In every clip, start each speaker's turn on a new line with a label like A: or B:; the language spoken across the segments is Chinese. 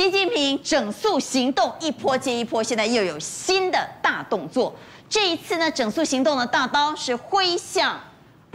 A: 习近平整肃行动一波接一波，现在又有新的大动作。这一次呢，整肃行动的大刀是挥向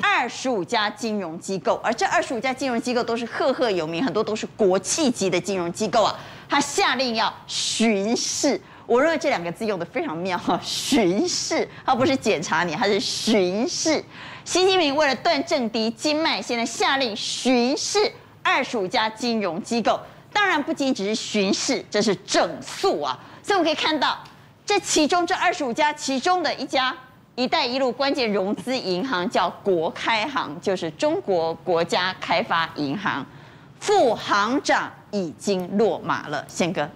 A: 二十五家金融机构，而这二十五家金融机构都是赫赫有名，很多都是国企级的金融机构啊。他下令要巡视，我认为这两个字用得非常妙哈，巡视，他不是检查你，他是巡视。习近平为了断政敌经脉，现在下令巡视二十五家金融机构。当然不仅只是巡视，这是整肃啊！所以我们可以看到，这其中这二十五家其中的一家“一带一路”关键融资银行叫国开行，就是中国国家开发银行，副行长已经落马了。宪哥。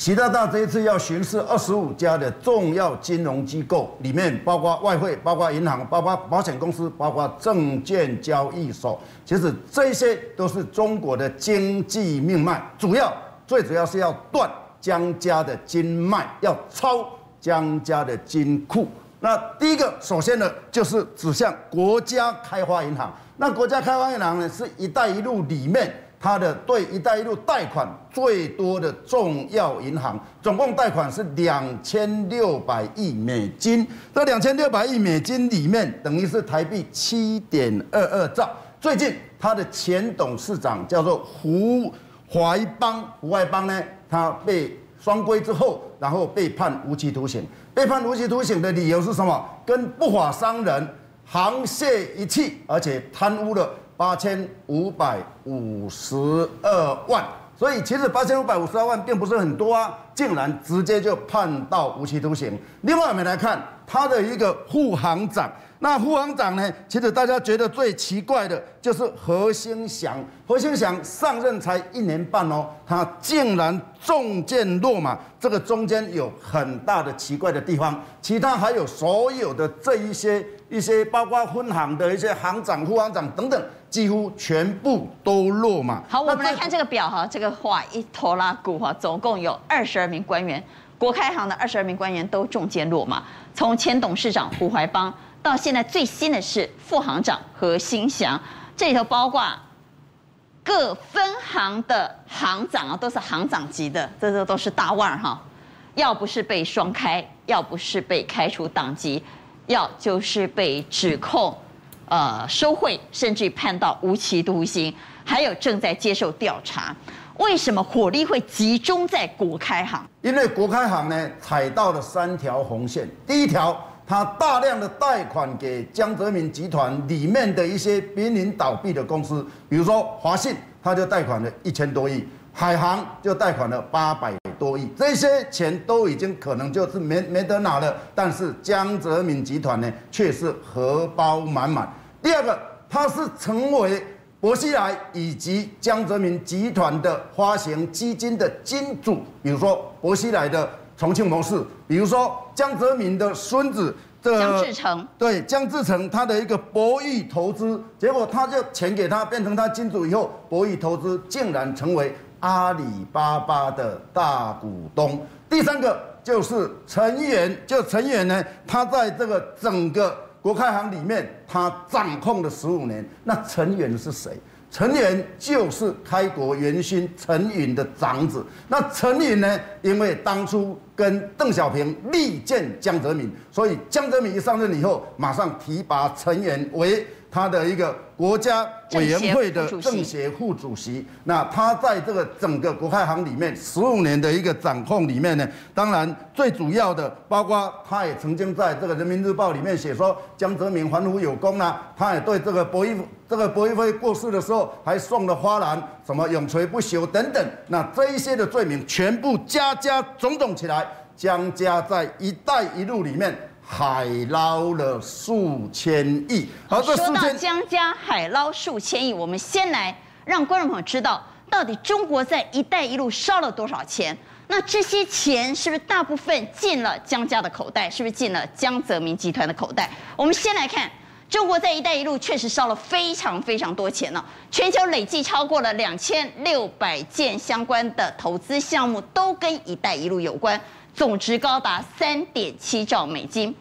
B: 习大大这一次要巡视二十五家的重要金融机构，里面包括外汇、包括银行、包括保险公司、包括证券交易所。其实这些都是中国的经济命脉，主要最主要是要断江家的经脉，要抄江家的金库。那第一个，首先呢，就是指向国家开发银行。那国家开发银行呢，是一带一路里面。它的对“一带一路”贷款最多的重要银行，总共贷款是两千六百亿美金。这两千六百亿美金里面，等于是台币七点二二兆。最近，他的前董事长叫做胡怀邦，胡怀邦呢，他被双规之后，然后被判无期徒刑。被判无期徒刑的理由是什么？跟不法商人沆瀣一气，而且贪污了。八千五百五十二万，所以其实八千五百五十二万并不是很多啊，竟然直接就判到无期徒刑。另外我们来看他的一个副行长。那副行长呢？其实大家觉得最奇怪的就是何兴祥。何兴祥上任才一年半哦，他竟然中箭落马，这个中间有很大的奇怪的地方。其他还有所有的这一些一些，包括分行的一些行长、副行长等等，几乎全部都落马。
A: 好，我们来看这个表哈，这个画一拖拉股哈，总共有二十二名官员，国开行的二十二名官员都中箭落马，从前董事长胡怀邦。到现在最新的是副行长何新祥，这里头包括各分行的行长啊，都是行长级的，这这都是大腕哈。要不是被双开，要不是被开除党籍，要就是被指控呃收贿，甚至判到无期徒刑，还有正在接受调查。为什么火力会集中在国开行？
B: 因为国开行呢踩到了三条红线，第一条。他大量的贷款给江泽民集团里面的一些濒临倒闭的公司，比如说华信，他就贷款了一千多亿，海航就贷款了八百多亿，这些钱都已经可能就是没没得拿了，但是江泽民集团呢却是荷包满满。第二个，他是成为薄熙来以及江泽民集团的发行基金的金主，比如说薄熙来的。重庆模式，比如说江泽民的孙子这个
A: 江志成，
B: 对江志成他的一个博弈投资，结果他就钱给他变成他金主以后，博弈投资竟然成为阿里巴巴的大股东。第三个就是陈远，就陈远呢，他在这个整个国开行里面，他掌控了十五年。那陈远是谁？陈元就是开国元勋陈云的长子。那陈云呢？因为当初跟邓小平力荐江泽民，所以江泽民一上任以后，马上提拔陈元为他的一个国家委员会的政协副主席。那他在这个整个国开行里面十五年的一个掌控里面呢，当然最主要的，包括他也曾经在这个人民日报里面写说江泽民反腐有功啊，他也对这个博弈这个博弈会过世的时候还送了花篮，什么永垂不朽等等。那这一些的罪名全部加加总总起来，江家在“一带一路”里面。海捞了数千亿，
A: 好，说到江家海捞数千亿，我们先来让观众朋友知道，到底中国在“一带一路”烧了多少钱？那这些钱是不是大部分进了江家的口袋？是不是进了江泽民集团的口袋？我们先来看，中国在“一带一路”确实烧了非常非常多钱呢。全球累计超过了两千六百件相关的投资项目，都跟“一带一路”有关。总值高达三点七兆美金，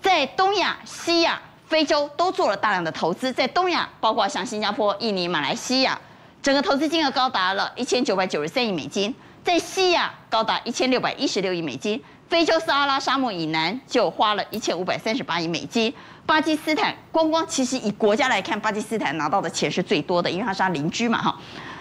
A: 在东亚、西亚、非洲都做了大量的投资。在东亚，包括像新加坡、印尼、马来西亚，整个投资金额高达了一千九百九十三亿美金；在西亚高达一千六百一十六亿美金，非洲撒哈拉沙漠以南就花了一千五百三十八亿美金。巴基斯坦光光其实以国家来看，巴基斯坦拿到的钱是最多的，因为它是他邻居嘛，哈。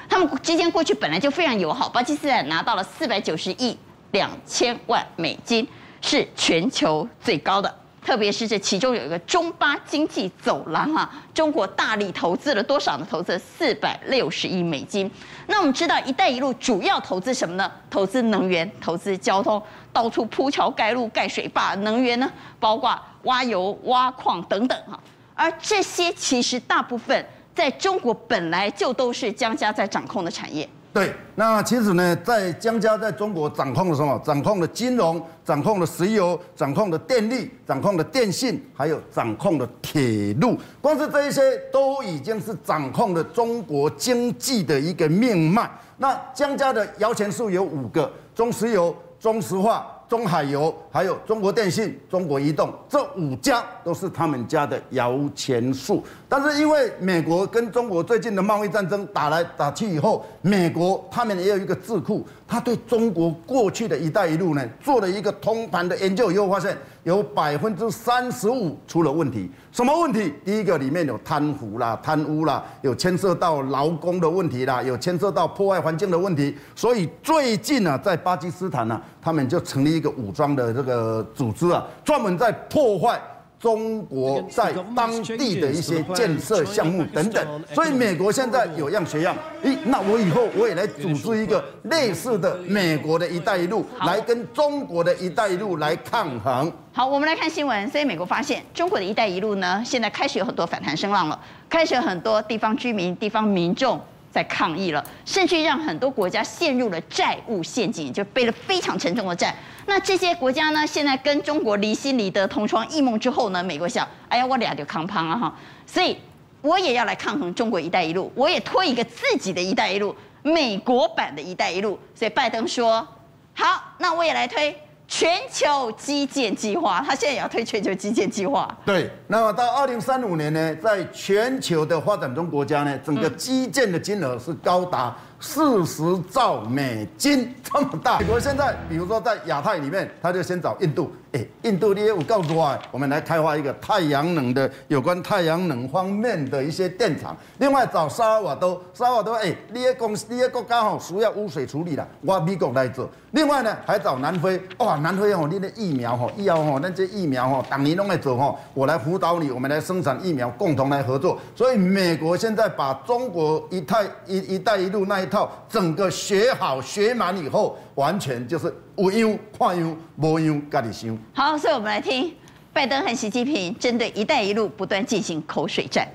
A: 他们之间过去本来就非常友好，巴基斯坦拿到了四百九十亿两千万美金，是全球最高的。特别是这其中有一个中巴经济走廊哈，中国大力投资了多少呢？投资四百六十亿美金。那我们知道“一带一路”主要投资什么呢？投资能源，投资交通，到处铺桥盖路盖水坝。能源呢，包括挖油、挖矿等等哈。而这些其实大部分在中国本来就都是江家在掌控的产业。
B: 对，那其实呢，在江家在中国掌控了什么？掌控了金融，掌控了石油，掌控了电力，掌控了电信，还有掌控了铁路。光是这一些都已经是掌控了中国经济的一个命脉。那江家的摇钱树有五个：中石油、中石化。中海油，还有中国电信、中国移动，这五家都是他们家的摇钱树。但是因为美国跟中国最近的贸易战争打来打去以后，美国他们也有一个智库，他对中国过去的一带一路呢做了一个通盘的研究以后，发现有百分之三十五出了问题。什么问题？第一个里面有贪腐啦、贪污啦，有牵涉到劳工的问题啦，有牵涉到破坏环境的问题。所以最近呢，在巴基斯坦呢，他们就成立一个武装的这个组织啊，专门在破坏。中国在当地的一些建设项目等等，所以美国现在有样学样，咦，那我以后我也来组织一个类似的美国的一带一路，来跟中国的一带一路来抗衡。
A: 好，我们来看新闻。所以美国发现中国的一带一路呢，现在开始有很多反弹声浪了，开始有很多地方居民、地方民众。在抗议了，甚至让很多国家陷入了债务陷阱，就背了非常沉重的债。那这些国家呢，现在跟中国离心离德、同床异梦之后呢，美国想，哎呀，我俩就康胖了哈，所以我也要来抗衡中国“一带一路”，我也推一个自己的“一带一路”，美国版的“一带一路”。所以拜登说，好，那我也来推。全球基建计划，他现在也要推全球基建计划。
B: 对，那么到二零三五年呢，在全球的发展中国家呢，整个基建的金额是高达四十兆美金，这么大。美国现在，比如说在亚太里面，他就先找印度。哎，印度你也有告诉我，我们来开发一个太阳能的有关太阳能方面的一些电厂。另外找沙瓦多，沙瓦多，哎，你的公司，你的国家吼需要污水处理的，我美国来做。另外呢，还找南非，哇，南非哦，你的疫苗吼，医药吼，那些疫苗吼，当年拢来做吼，我来辅导你，我们来生产疫苗，共同来合作。所以美国现在把中国一带一一带一路那一套整个学好学满以后，完全就是。有样看样，无样家己想。
A: 好，所以我们来听拜登和习近平针对“一带一路”不断进行口水战。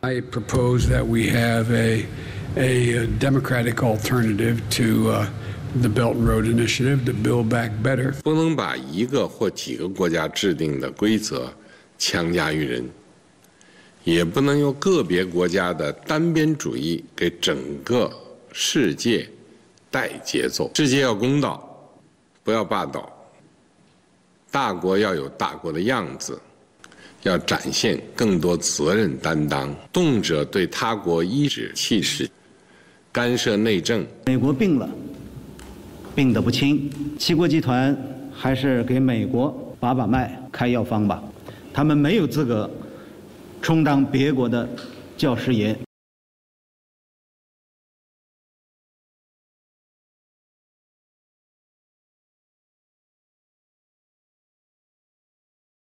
C: I propose that we have a a democratic alternative to the Belt and Road Initiative to build back better。
D: 不能把一个或几个国家制定的规则强加于人，也不能用个别国家的单边主义给整个世界带节奏。世界要公道。不要霸道，大国要有大国的样子，要展现更多责任担当。动辄对他国颐指气使，干涉内政。
E: 美国病了，病得不轻，七国集团还是给美国把把脉、开药方吧。他们没有资格充当别国的教师爷。